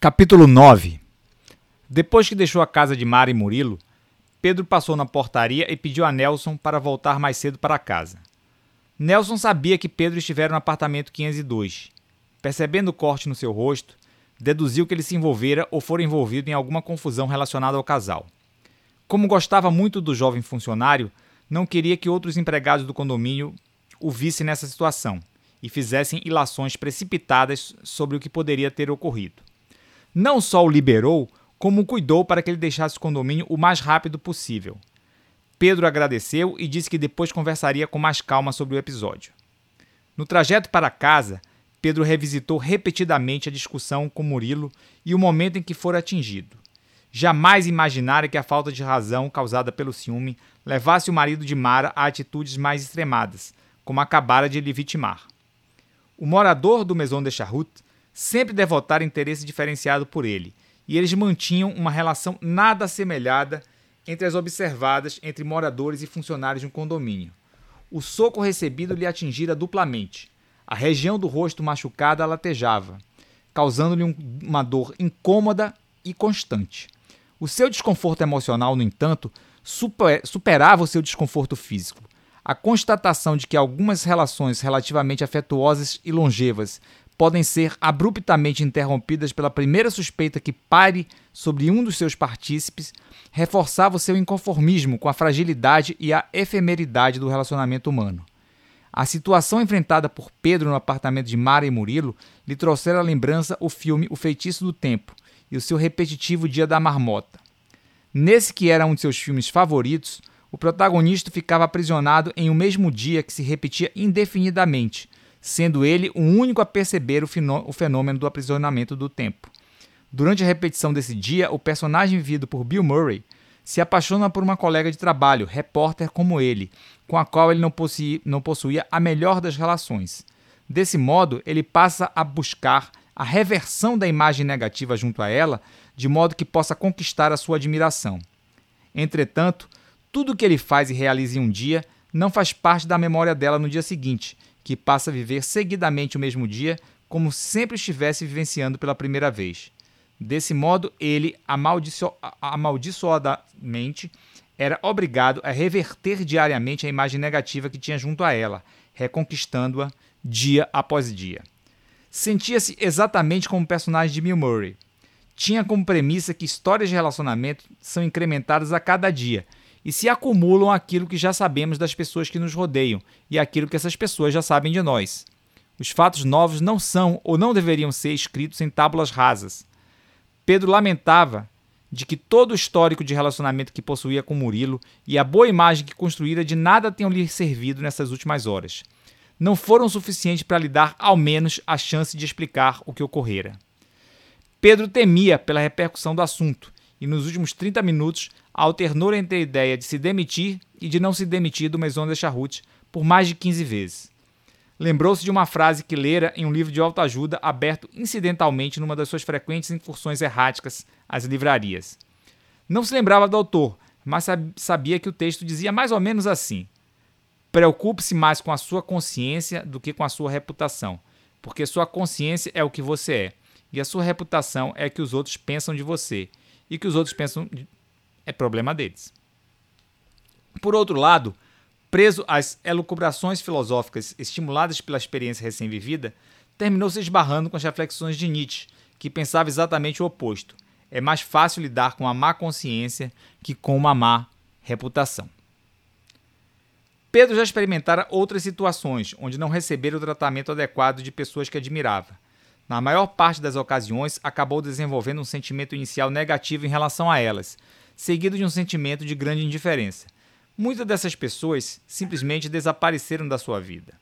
Capítulo 9 Depois que deixou a casa de Mara e Murilo, Pedro passou na portaria e pediu a Nelson para voltar mais cedo para casa. Nelson sabia que Pedro estivera no apartamento 502. Percebendo o corte no seu rosto, deduziu que ele se envolvera ou fora envolvido em alguma confusão relacionada ao casal. Como gostava muito do jovem funcionário, não queria que outros empregados do condomínio o vissem nessa situação e fizessem ilações precipitadas sobre o que poderia ter ocorrido não só o liberou, como cuidou para que ele deixasse o condomínio o mais rápido possível. Pedro agradeceu e disse que depois conversaria com mais calma sobre o episódio. No trajeto para casa, Pedro revisitou repetidamente a discussão com Murilo e o momento em que fora atingido. Jamais imaginara que a falta de razão causada pelo ciúme levasse o marido de Mara a atitudes mais extremadas, como acabara de lhe vitimar. O morador do Maison de Charrut sempre devotara interesse diferenciado por ele, e eles mantinham uma relação nada assemelhada entre as observadas entre moradores e funcionários de um condomínio. O soco recebido lhe atingira duplamente. A região do rosto machucada latejava, causando-lhe um, uma dor incômoda e constante. O seu desconforto emocional, no entanto, super, superava o seu desconforto físico. A constatação de que algumas relações relativamente afetuosas e longevas podem ser abruptamente interrompidas pela primeira suspeita que pare sobre um dos seus partícipes, reforçava o seu inconformismo com a fragilidade e a efemeridade do relacionamento humano. A situação enfrentada por Pedro no apartamento de Mara e Murilo lhe trouxera à lembrança o filme O Feitiço do Tempo e o seu repetitivo Dia da Marmota. Nesse que era um de seus filmes favoritos, o protagonista ficava aprisionado em um mesmo dia que se repetia indefinidamente, sendo ele o único a perceber o fenômeno do aprisionamento do tempo. Durante a repetição desse dia, o personagem vivido por Bill Murray se apaixona por uma colega de trabalho, repórter como ele, com a qual ele não, possuía, não possuía a melhor das relações. Desse modo, ele passa a buscar a reversão da imagem negativa junto a ela, de modo que possa conquistar a sua admiração. Entretanto, tudo o que ele faz e realiza em um dia não faz parte da memória dela no dia seguinte, que passa a viver seguidamente o mesmo dia, como sempre estivesse vivenciando pela primeira vez. Desse modo, ele, amaldiço amaldiçoadamente, era obrigado a reverter diariamente a imagem negativa que tinha junto a ela, reconquistando-a dia após dia. Sentia-se exatamente como o personagem de Bill Murray. Tinha como premissa que histórias de relacionamento são incrementadas a cada dia e se acumulam aquilo que já sabemos das pessoas que nos rodeiam e aquilo que essas pessoas já sabem de nós. Os fatos novos não são ou não deveriam ser escritos em tábulas rasas. Pedro lamentava de que todo o histórico de relacionamento que possuía com Murilo e a boa imagem que construíra de nada tenham lhe servido nessas últimas horas. Não foram suficientes para lhe dar, ao menos, a chance de explicar o que ocorrera. Pedro temia pela repercussão do assunto e, nos últimos 30 minutos, alternou entre a ideia de se demitir e de não se demitir do Maison de Charrut por mais de 15 vezes. Lembrou-se de uma frase que lera em um livro de autoajuda aberto incidentalmente numa das suas frequentes incursões erráticas às livrarias. Não se lembrava do autor, mas sabia que o texto dizia mais ou menos assim: Preocupe-se mais com a sua consciência do que com a sua reputação, porque sua consciência é o que você é, e a sua reputação é o que os outros pensam de você, e que os outros pensam é problema deles. Por outro lado, preso às elucubrações filosóficas estimuladas pela experiência recém-vivida, terminou se esbarrando com as reflexões de Nietzsche, que pensava exatamente o oposto. É mais fácil lidar com a má consciência que com uma má reputação. Pedro já experimentara outras situações onde não recebera o tratamento adequado de pessoas que admirava. Na maior parte das ocasiões, acabou desenvolvendo um sentimento inicial negativo em relação a elas, seguido de um sentimento de grande indiferença. Muitas dessas pessoas simplesmente desapareceram da sua vida.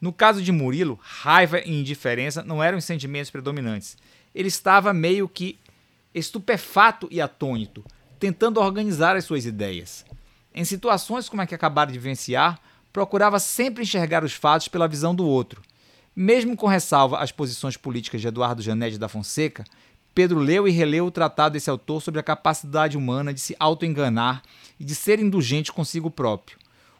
No caso de Murilo, raiva e indiferença não eram os sentimentos predominantes. Ele estava meio que estupefato e atônito, tentando organizar as suas ideias. Em situações como a que acabaram de vivenciar, procurava sempre enxergar os fatos pela visão do outro. Mesmo com ressalva às posições políticas de Eduardo Janete da Fonseca, Pedro leu e releu o tratado desse autor sobre a capacidade humana de se autoenganar e de ser indulgente consigo próprio.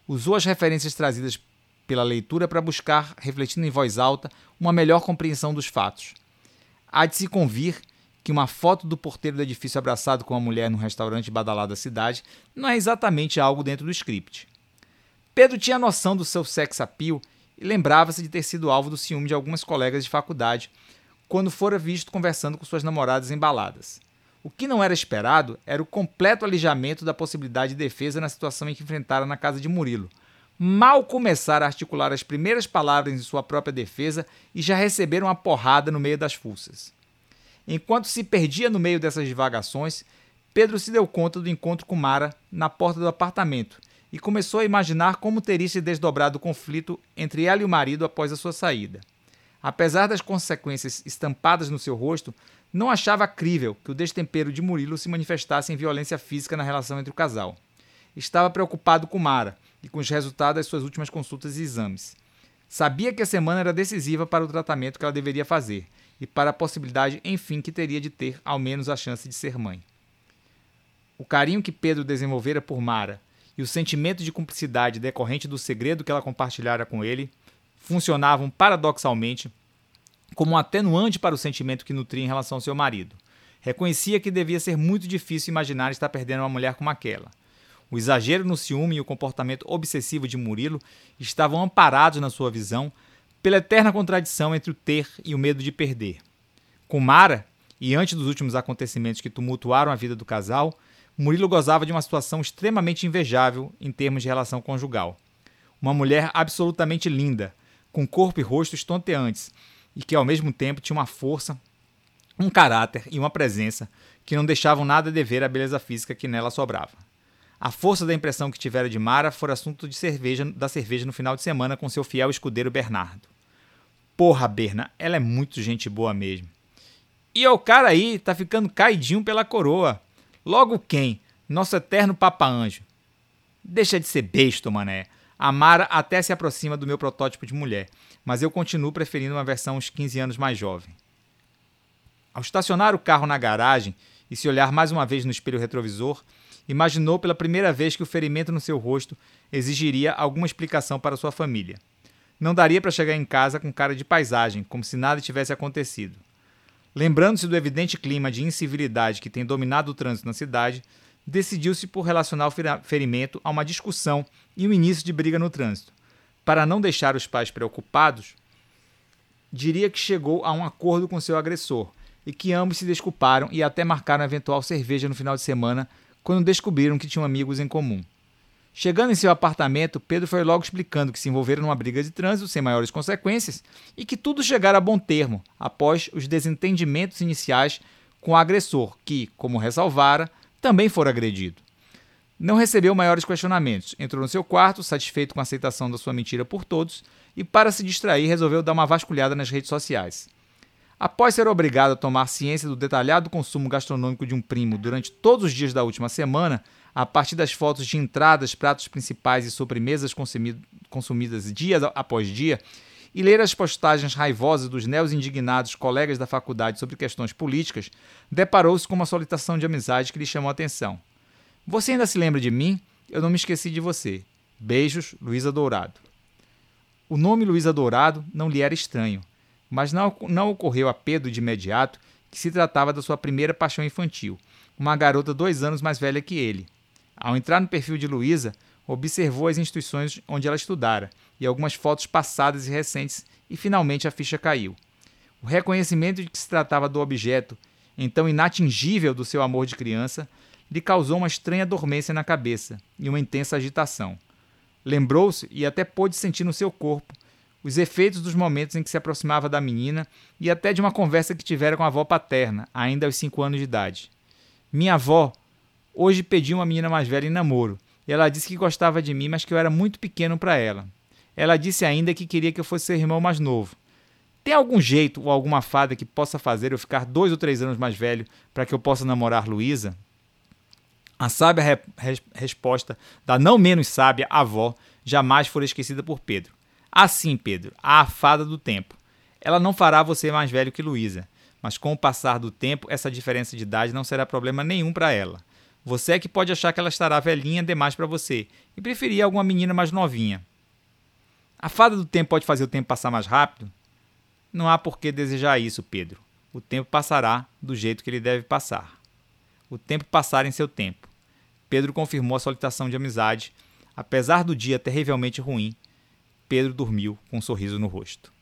Usou as referências trazidas pela leitura para buscar, refletindo em voz alta, uma melhor compreensão dos fatos. Há de se convir que uma foto do porteiro do edifício abraçado com uma mulher num restaurante badalado da cidade não é exatamente algo dentro do script. Pedro tinha noção do seu sex appeal e lembrava-se de ter sido alvo do ciúme de algumas colegas de faculdade quando fora visto conversando com suas namoradas embaladas. O que não era esperado era o completo alijamento da possibilidade de defesa na situação em que enfrentara na casa de Murilo. Mal começara a articular as primeiras palavras em sua própria defesa e já receberam uma porrada no meio das fuças. Enquanto se perdia no meio dessas divagações, Pedro se deu conta do encontro com Mara na porta do apartamento e começou a imaginar como teria se desdobrado o conflito entre ela e o marido após a sua saída. Apesar das consequências estampadas no seu rosto, não achava crível que o destempero de Murilo se manifestasse em violência física na relação entre o casal. Estava preocupado com Mara e com os resultados das suas últimas consultas e exames. Sabia que a semana era decisiva para o tratamento que ela deveria fazer e para a possibilidade, enfim, que teria de ter ao menos a chance de ser mãe. O carinho que Pedro desenvolvera por Mara e o sentimento de cumplicidade decorrente do segredo que ela compartilhara com ele funcionavam paradoxalmente como um atenuante para o sentimento que nutria em relação ao seu marido. Reconhecia que devia ser muito difícil imaginar estar perdendo uma mulher como aquela. O exagero no ciúme e o comportamento obsessivo de Murilo estavam amparados na sua visão pela eterna contradição entre o ter e o medo de perder. Com Mara, e antes dos últimos acontecimentos que tumultuaram a vida do casal, Murilo gozava de uma situação extremamente invejável em termos de relação conjugal. Uma mulher absolutamente linda, com corpo e rosto estonteantes, e que ao mesmo tempo tinha uma força, um caráter e uma presença que não deixavam nada a dever à beleza física que nela sobrava. A força da impressão que tivera de Mara fora assunto de cerveja da cerveja no final de semana com seu fiel escudeiro Bernardo. Porra, Berna, ela é muito gente boa mesmo. E o cara aí tá ficando caidinho pela coroa. Logo quem? Nosso eterno Papa Anjo. Deixa de ser besta, mané. A Mara até se aproxima do meu protótipo de mulher, mas eu continuo preferindo uma versão uns 15 anos mais jovem. Ao estacionar o carro na garagem e se olhar mais uma vez no espelho retrovisor, imaginou pela primeira vez que o ferimento no seu rosto exigiria alguma explicação para sua família. Não daria para chegar em casa com cara de paisagem, como se nada tivesse acontecido. Lembrando-se do evidente clima de incivilidade que tem dominado o trânsito na cidade, decidiu-se por relacionar o ferimento a uma discussão e o início de briga no trânsito. Para não deixar os pais preocupados, diria que chegou a um acordo com seu agressor e que ambos se desculparam e até marcaram eventual cerveja no final de semana quando descobriram que tinham amigos em comum. Chegando em seu apartamento, Pedro foi logo explicando que se envolveram numa briga de trânsito sem maiores consequências e que tudo chegara a bom termo após os desentendimentos iniciais com o agressor, que, como ressalvara, também fora agredido. Não recebeu maiores questionamentos, entrou no seu quarto, satisfeito com a aceitação da sua mentira por todos, e para se distrair resolveu dar uma vasculhada nas redes sociais. Após ser obrigado a tomar ciência do detalhado consumo gastronômico de um primo durante todos os dias da última semana, a partir das fotos de entradas, pratos principais e sobremesas consumidas dia após dia, e ler as postagens raivosas dos neos indignados colegas da faculdade sobre questões políticas, deparou-se com uma solicitação de amizade que lhe chamou a atenção. Você ainda se lembra de mim? Eu não me esqueci de você. Beijos, Luísa Dourado. O nome Luísa Dourado não lhe era estranho, mas não, não ocorreu a Pedro de imediato que se tratava da sua primeira paixão infantil, uma garota dois anos mais velha que ele. Ao entrar no perfil de Luísa, observou as instituições onde ela estudara e algumas fotos passadas e recentes, e finalmente a ficha caiu. O reconhecimento de que se tratava do objeto, então inatingível do seu amor de criança, lhe causou uma estranha dormência na cabeça e uma intensa agitação. Lembrou-se e até pôde sentir no seu corpo os efeitos dos momentos em que se aproximava da menina e até de uma conversa que tivera com a avó paterna, ainda aos cinco anos de idade. Minha avó, Hoje pedi uma menina mais velha em namoro, e ela disse que gostava de mim, mas que eu era muito pequeno para ela. Ela disse ainda que queria que eu fosse seu irmão mais novo. Tem algum jeito ou alguma fada que possa fazer eu ficar dois ou três anos mais velho para que eu possa namorar Luísa? A sábia re res resposta da não menos sábia avó jamais foi esquecida por Pedro. Assim, Pedro, a fada do tempo. Ela não fará você mais velho que Luísa, mas com o passar do tempo, essa diferença de idade não será problema nenhum para ela. Você é que pode achar que ela estará velhinha demais para você e preferir alguma menina mais novinha. A fada do tempo pode fazer o tempo passar mais rápido? Não há por que desejar isso, Pedro. O tempo passará do jeito que ele deve passar. O tempo passar em seu tempo. Pedro confirmou a solicitação de amizade. Apesar do dia terrivelmente ruim, Pedro dormiu com um sorriso no rosto.